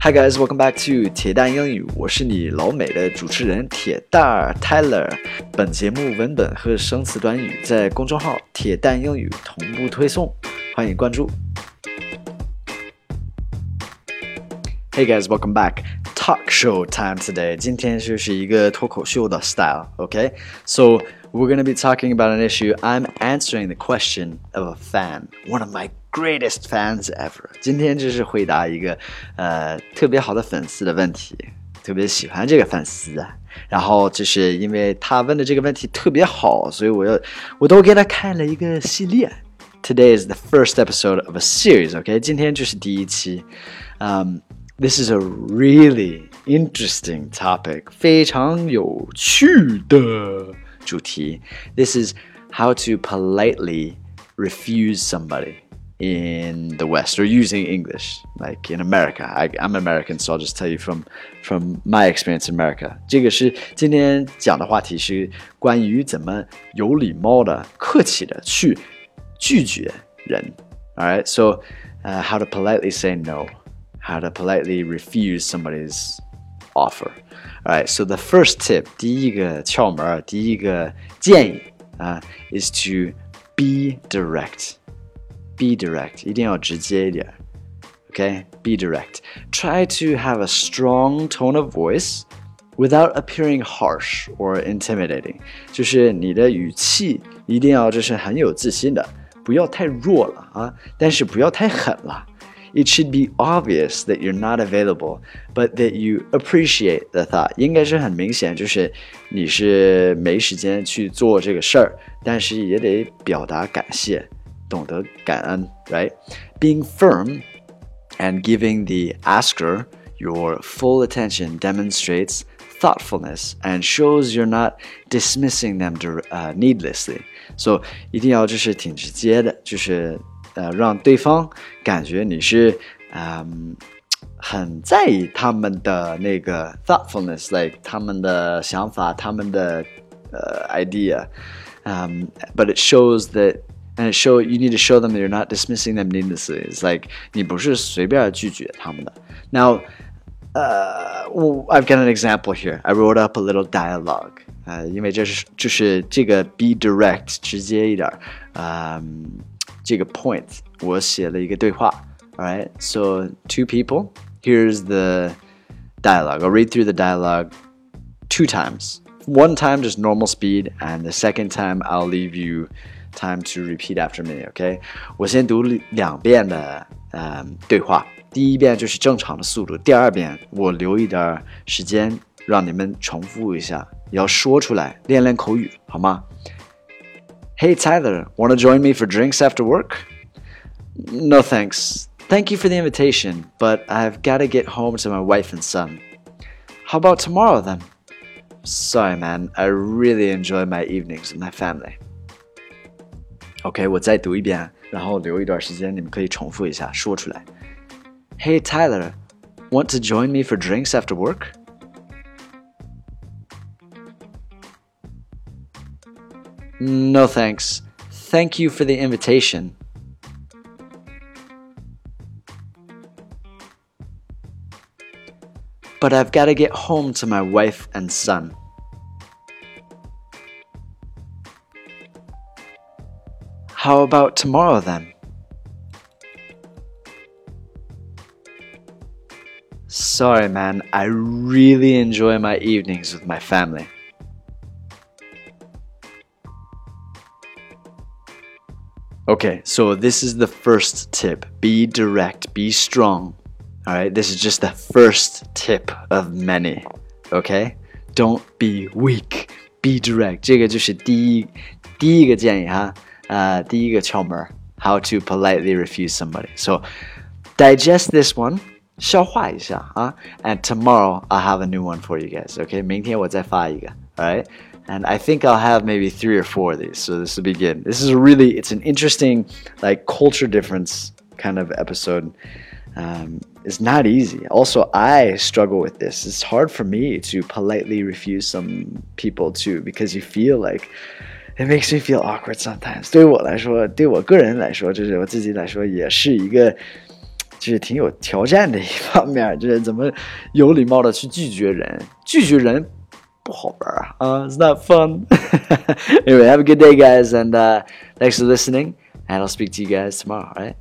Hi guys, welcome back to 铁蛋英语，我是你老美的主持人铁蛋儿 Tyler。本节目文本和生词短语在公众号“铁蛋英语”同步推送，欢迎关注。Hey guys, welcome back. Talk show time today. 今天就是一个脱口秀的 style。OK, so. we're gonna be talking about an issue. I'm answering the question of a fan, one of my greatest fans ever。今天就是回答一个呃特别好的粉丝的问题，特别喜欢这个粉丝啊。然后就是因为他问的这个问题特别好，所以我又我都给他开了一个系列。Today is the first episode of a series. OK，今天就是第一期。嗯、um,，This is a really interesting topic，非常有趣的 主题。This is how to politely refuse somebody in the West or using English, like in America. I, am American, so I'll just tell you from from my experience in America. 这个是今天讲的话题是关于怎么有礼貌的、客气的去拒绝人。All right, so uh, how to politely say no, how to politely refuse somebody's offer. All right, so the first tip, 第一个窍门，第一个建议啊、uh, is to be direct be direct，一定要直接一点。Okay, be direct. Try to have a strong tone of voice without appearing harsh or intimidating. 就是你的语气一定要就是很有自信的，不要太弱了啊，但是不要太狠了。 It should be obvious that you're not available, but that you appreciate the thought. 应该是很明显，就是你是没时间去做这个事儿，但是也得表达感谢。懂得感恩，right? Being firm and giving the asker your full attention demonstrates thoughtfulness and shows you're not dismissing them uh, needlessly. So 一定要就是挺直接的，就是 呃让对方感觉你是嗯。很在意他们的那个 thoughtfulness，like 他们的想法，他们的呃 idea，um, but it shows that and show you need to show them that you're not dismissing them needlessly. It's like 你不是随便拒绝他们的。Now, uh, well, I've got an example here. I wrote up a little dialogue. 呃，因为这是就是这个 be direct 直接一点，嗯， 这个 point 我写了一个对话。All right, so two people. Here's the dialogue. I'll read through the dialogue two times. One time just normal speed, and the second time I'll leave you time to repeat after me. OK，我先读两遍的呃对话，第一遍就是正常的速度，第二遍我留一点时间让你们重复一下，要说出来练练口语，好吗 ？Hey Tyler, want to join me for drinks after work? No thanks. Thank you for the invitation, but I've got to get home to my wife and son. How about tomorrow then? Sorry, man. I really enjoy my evenings with my family. OK，我再读一遍，然后留一段时间，你们可以重复一下，说出来。Hey Tyler, want to join me for drinks after work? No thanks. Thank you for the invitation. But I've got to get home to my wife and son. How about tomorrow then? Sorry, man, I really enjoy my evenings with my family. Okay, so this is the first tip be direct, be strong. Alright, this is just the first tip of many. Okay? Don't be weak, be direct. 这个就是第一第一个建议哈。uh, 第一个窍门 how to politely refuse somebody. So digest this one. 消化一下啊，and tomorrow I'll have a new one for you guys. Okay, 明天我再发一个，all right? And I think I'll have maybe three or four of these. So this will begin. This is really it's an interesting like culture difference kind of episode. Um, it's not easy. Also, I struggle with this. It's hard for me to politely refuse some people too because you feel like it makes me feel awkward sometimes. 对我来说，对我个人来说，就是我自己来说，也是一个，就 就是挺有挑战的一方面，就是怎么有礼貌的去拒绝人，拒绝人 不好玩啊啊、uh,，It's not fun. anyway, have a good day, guys, and uh, thanks for listening, and I'll speak to you guys tomorrow. All right.